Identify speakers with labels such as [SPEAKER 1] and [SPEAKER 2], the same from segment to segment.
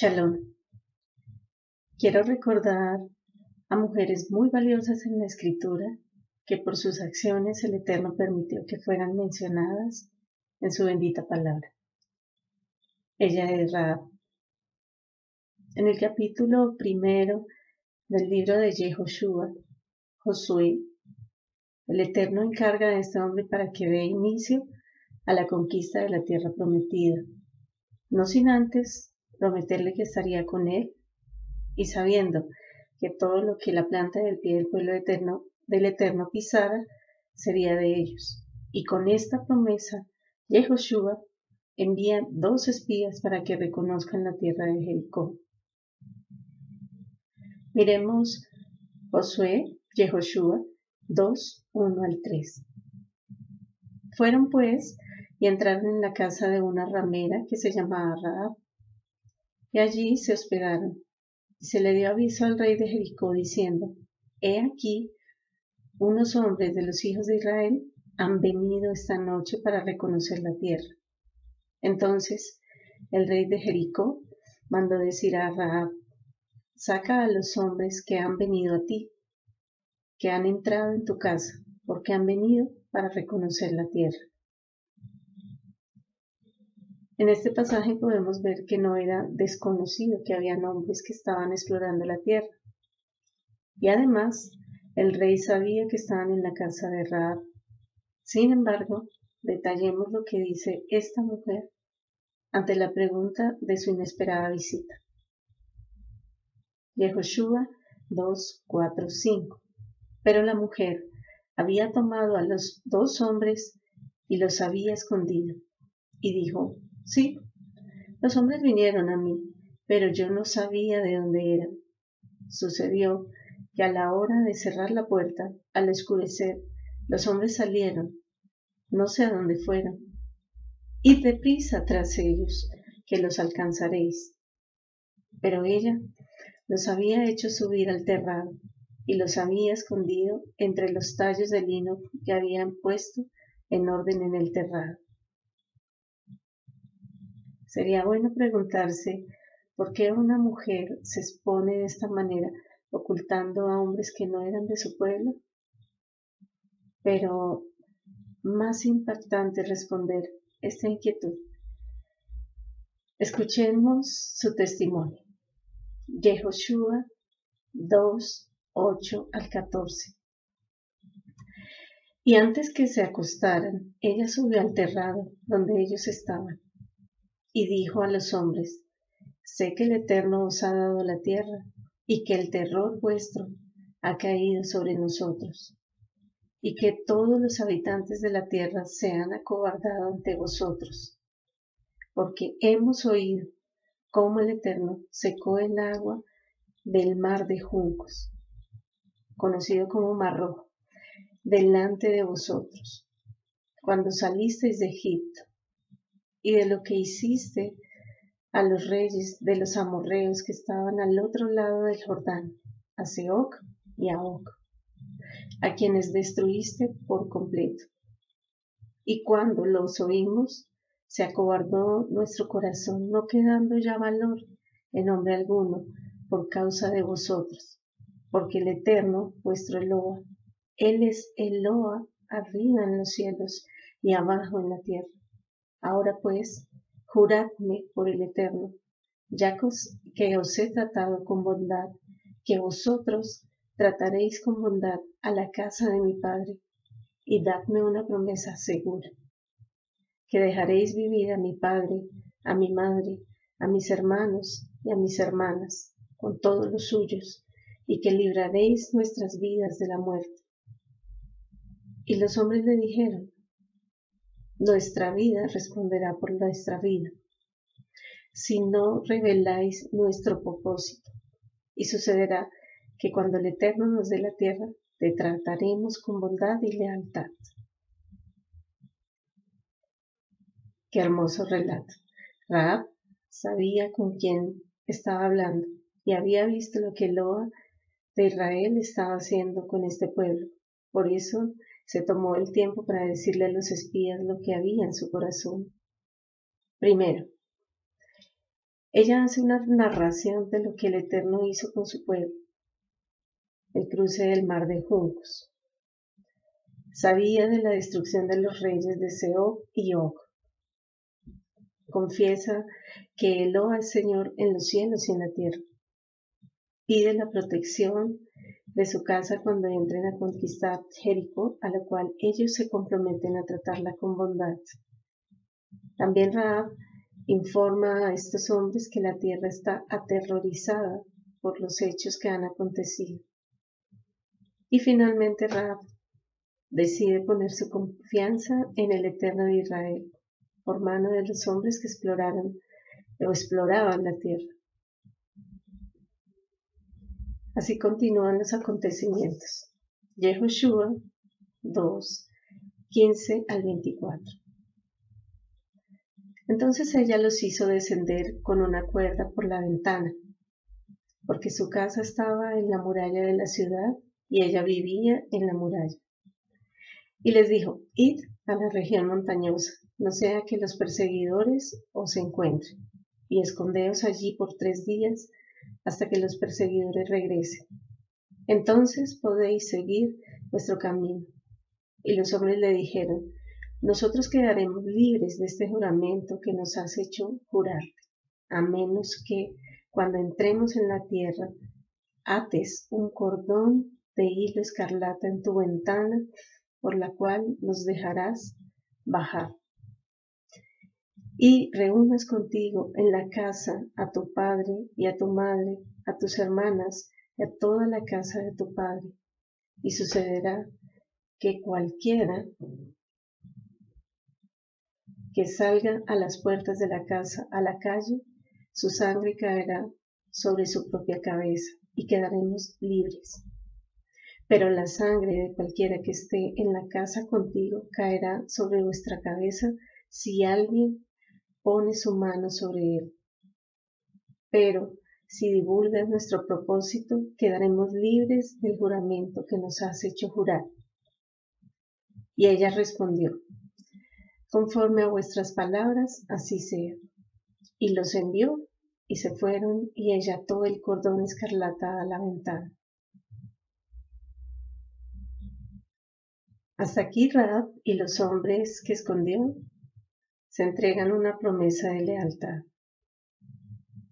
[SPEAKER 1] Shalom. Quiero recordar a mujeres muy valiosas en la escritura que por sus acciones el Eterno permitió que fueran mencionadas en su bendita palabra. Ella es Raab. En el capítulo primero del libro de Yehoshua, Josué, el Eterno encarga a este hombre para que dé inicio a la conquista de la tierra prometida, no sin antes prometerle que estaría con él y sabiendo que todo lo que la planta del pie del pueblo eterno, del eterno pisara sería de ellos. Y con esta promesa, Yehoshua envía dos espías para que reconozcan la tierra de Jericó. Miremos Josué, Yehoshua 2, 1 al 3. Fueron pues y entraron en la casa de una ramera que se llamaba Raab, y allí se hospedaron. Y se le dio aviso al rey de Jericó diciendo, He aquí, unos hombres de los hijos de Israel han venido esta noche para reconocer la tierra. Entonces el rey de Jericó mandó decir a Raab, saca a los hombres que han venido a ti, que han entrado en tu casa, porque han venido para reconocer la tierra. En este pasaje podemos ver que no era desconocido que había hombres que estaban explorando la tierra. Y además, el rey sabía que estaban en la casa de Raab. Sin embargo, detallemos lo que dice esta mujer ante la pregunta de su inesperada visita. Yehoshua 2, 4, 5. Pero la mujer había tomado a los dos hombres y los había escondido. Y dijo, sí, los hombres vinieron a mí, pero yo no sabía de dónde eran. Sucedió que a la hora de cerrar la puerta, al escurecer, los hombres salieron, no sé a dónde fueron. Id deprisa tras ellos, que los alcanzaréis. Pero ella los había hecho subir al terrado y los había escondido entre los tallos de lino que habían puesto en orden en el terrado. Sería bueno preguntarse por qué una mujer se expone de esta manera ocultando a hombres que no eran de su pueblo. Pero más impactante responder esta inquietud. Escuchemos su testimonio. Yehoshua 2, 8 al 14. Y antes que se acostaran, ella subió al terrado donde ellos estaban, y dijo a los hombres, Sé que el Eterno os ha dado la tierra, y que el terror vuestro ha caído sobre nosotros, y que todos los habitantes de la tierra se han acobardado ante vosotros, porque hemos oído cómo el Eterno secó el agua del mar de juncos, conocido como Mar Rojo, delante de vosotros, cuando salisteis de Egipto, y de lo que hiciste a los reyes de los amorreos que estaban al otro lado del Jordán, a Seoc y a Oc, a quienes destruiste por completo. Y cuando los oímos, se acobardó nuestro corazón, no quedando ya valor en hombre alguno por causa de vosotros, porque el Eterno, vuestro Eloa, Él es Eloa arriba en los cielos y abajo en la tierra. Ahora pues, juradme por el Eterno, ya que os he tratado con bondad, que vosotros trataréis con bondad a la casa de mi Padre, y dadme una promesa segura que dejaréis vivir a mi padre, a mi madre, a mis hermanos y a mis hermanas, con todos los suyos, y que libraréis nuestras vidas de la muerte. Y los hombres le dijeron, nuestra vida responderá por nuestra vida, si no reveláis nuestro propósito. Y sucederá que cuando el Eterno nos dé la tierra, te trataremos con bondad y lealtad. Qué hermoso relato. Raab sabía con quién estaba hablando y había visto lo que Loa de Israel estaba haciendo con este pueblo. Por eso se tomó el tiempo para decirle a los espías lo que había en su corazón. Primero, ella hace una narración de lo que el Eterno hizo con su pueblo, el cruce del mar de juncos. Sabía de la destrucción de los reyes de Seob y Og. Confiesa que eló al Señor en los cielos y en la tierra. Pide la protección de su casa cuando entren a conquistar Jericó, a la cual ellos se comprometen a tratarla con bondad. También Raab informa a estos hombres que la tierra está aterrorizada por los hechos que han acontecido. Y finalmente Raab decide poner su confianza en el Eterno de Israel por mano de los hombres que exploraron o exploraban la tierra. Así continúan los acontecimientos. Yehoshua 2, 15 al 24. Entonces ella los hizo descender con una cuerda por la ventana, porque su casa estaba en la muralla de la ciudad y ella vivía en la muralla. Y les dijo, id a la región montañosa, no sea que los perseguidores os encuentren, y escondeos allí por tres días hasta que los perseguidores regresen. Entonces podéis seguir vuestro camino. Y los hombres le dijeron, nosotros quedaremos libres de este juramento que nos has hecho jurar, a menos que, cuando entremos en la tierra, ates un cordón de hilo escarlata en tu ventana, por la cual nos dejarás bajar y reúnas contigo en la casa a tu padre y a tu madre, a tus hermanas y a toda la casa de tu padre. Y sucederá que cualquiera que salga a las puertas de la casa a la calle, su sangre caerá sobre su propia cabeza y quedaremos libres. Pero la sangre de cualquiera que esté en la casa contigo caerá sobre vuestra cabeza si alguien pone su mano sobre él. Pero si divulgas nuestro propósito, quedaremos libres del juramento que nos has hecho jurar. Y ella respondió, conforme a vuestras palabras, así sea. Y los envió y se fueron y ella ató el cordón escarlata a la ventana. Hasta aquí Raab y los hombres que escondió se entregan una promesa de lealtad.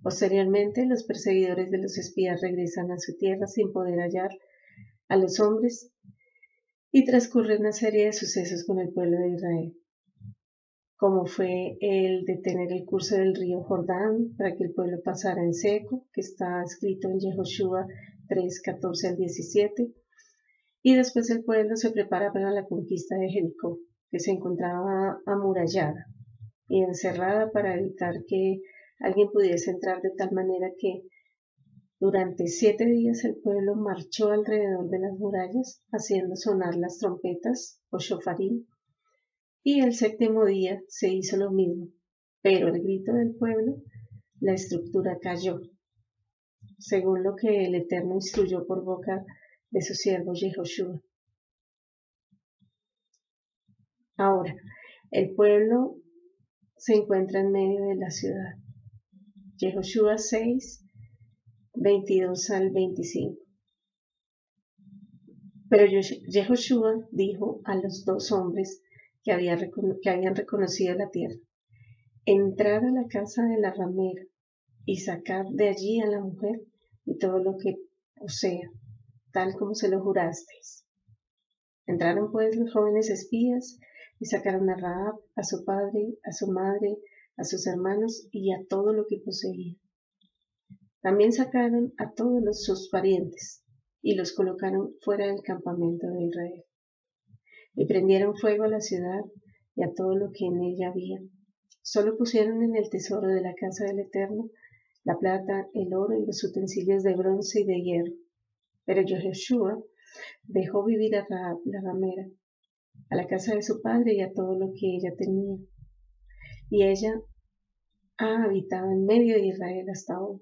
[SPEAKER 1] Posteriormente, los perseguidores de los espías regresan a su tierra sin poder hallar a los hombres y transcurre una serie de sucesos con el pueblo de Israel, como fue el detener el curso del río Jordán para que el pueblo pasara en seco, que está escrito en Yehoshua 3, 14 al 17, y después el pueblo se prepara para la conquista de Jericó, que se encontraba amurallada y encerrada para evitar que alguien pudiese entrar de tal manera que durante siete días el pueblo marchó alrededor de las murallas haciendo sonar las trompetas o shofarín y el séptimo día se hizo lo mismo, pero el grito del pueblo, la estructura cayó, según lo que el Eterno instruyó por boca de su siervo Yehoshua. Ahora, el pueblo se encuentra en medio de la ciudad. Yehoshua 6, 22 al 25. Pero Yehoshua dijo a los dos hombres que, que habían reconocido la tierra, entrar a la casa de la ramera y sacar de allí a la mujer y todo lo que posea, tal como se lo jurasteis. Entraron pues los jóvenes espías y sacaron a Raab, a su padre, a su madre, a sus hermanos y a todo lo que poseía. También sacaron a todos sus parientes y los colocaron fuera del campamento de Israel. Y prendieron fuego a la ciudad y a todo lo que en ella había. Solo pusieron en el tesoro de la casa del Eterno la plata, el oro y los utensilios de bronce y de hierro. Pero Joshua dejó vivir a Raab, la ramera, a la casa de su padre y a todo lo que ella tenía. Y ella ha habitado en medio de Israel hasta hoy,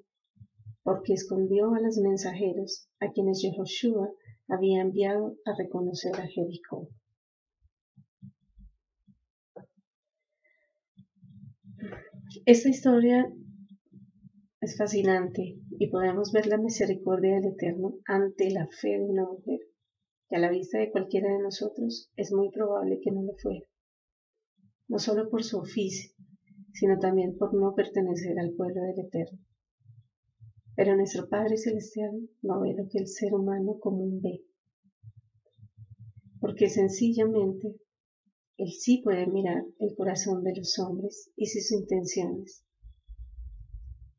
[SPEAKER 1] porque escondió a los mensajeros a quienes Jehoshua había enviado a reconocer a Jericó. Esta historia Es fascinante y podemos ver la misericordia del Eterno ante la fe de una mujer, que a la vista de cualquiera de nosotros es muy probable que no lo fuera, no solo por su oficio, sino también por no pertenecer al pueblo del Eterno. Pero nuestro Padre Celestial no ve lo que el ser humano común ve, porque sencillamente Él sí puede mirar el corazón de los hombres y sus intenciones.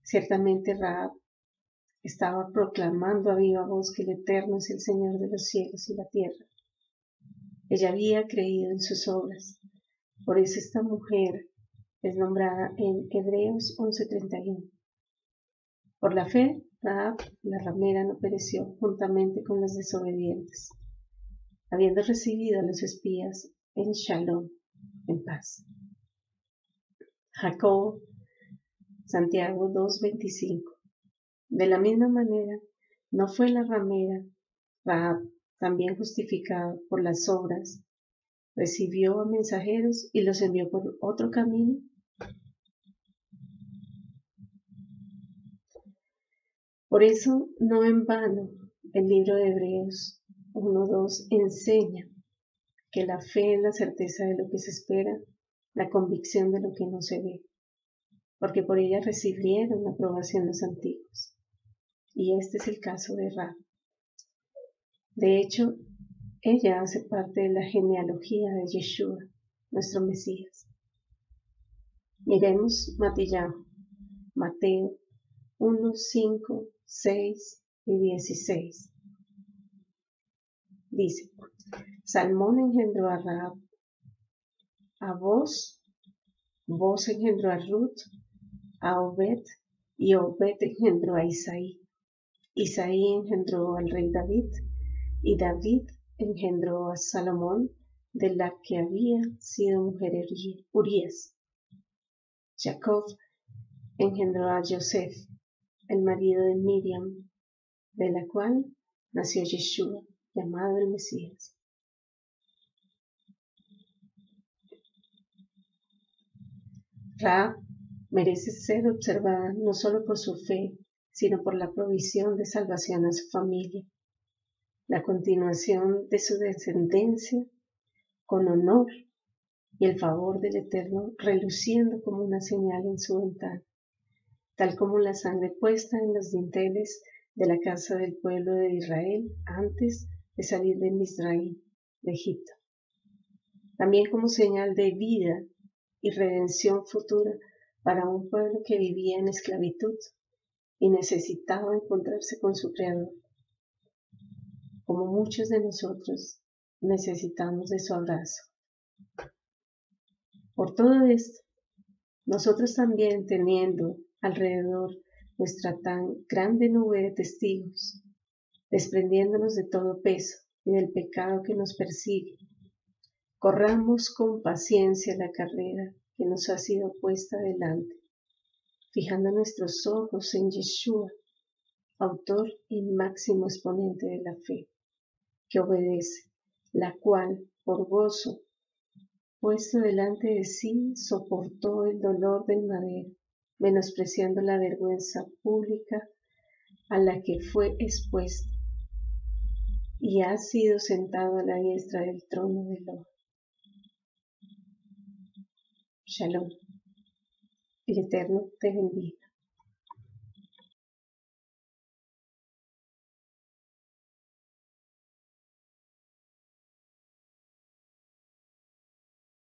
[SPEAKER 1] Ciertamente Raab estaba proclamando a viva voz que el Eterno es el Señor de los cielos y la tierra. Ella había creído en sus obras. Por eso esta mujer es nombrada en Hebreos 11:31. Por la fe, Raab, la ramera, no pereció juntamente con los desobedientes, habiendo recibido a los espías en Shalom, en paz. Jacob, Santiago 2:25. De la misma manera, no fue la ramera, Raab, también justificada por las obras, recibió a mensajeros y los envió por otro camino Por eso, no en vano, el libro de Hebreos 1.2 enseña que la fe es la certeza de lo que se espera, la convicción de lo que no se ve, porque por ella recibieron la aprobación los antiguos. Y este es el caso de Ra. De hecho, ella hace parte de la genealogía de Yeshua, nuestro Mesías. Miremos Matillahu, Mateo 1, 5, 6 y 16. Dice, Salmón engendró a Raab, a vos, vos engendró a Ruth, a Obed, y Obed engendró a Isaí. Isaí engendró al rey David, y David engendró a Salomón, de la que había sido mujer Urias. Jacob engendró a Joseph, el marido de Miriam, de la cual nació Yeshua, llamado el Mesías. Ra merece ser observada no solo por su fe, sino por la provisión de salvación a su familia, la continuación de su descendencia con honor y el favor del Eterno reluciendo como una señal en su ventana tal como la sangre puesta en los dinteles de la casa del pueblo de Israel antes de salir de Misraim, de Egipto. También como señal de vida y redención futura para un pueblo que vivía en esclavitud y necesitaba encontrarse con su Creador. Como muchos de nosotros necesitamos de su abrazo. Por todo esto, nosotros también teniendo alrededor nuestra tan grande nube de testigos, desprendiéndonos de todo peso y del pecado que nos persigue. Corramos con paciencia la carrera que nos ha sido puesta delante, fijando nuestros ojos en Yeshua, autor y máximo exponente de la fe, que obedece, la cual, por gozo, puesto delante de sí, soportó el dolor del madero menospreciando la vergüenza pública a la que fue expuesto, y ha sido sentado a la diestra del trono de Lord. Shalom. El Eterno te bendiga.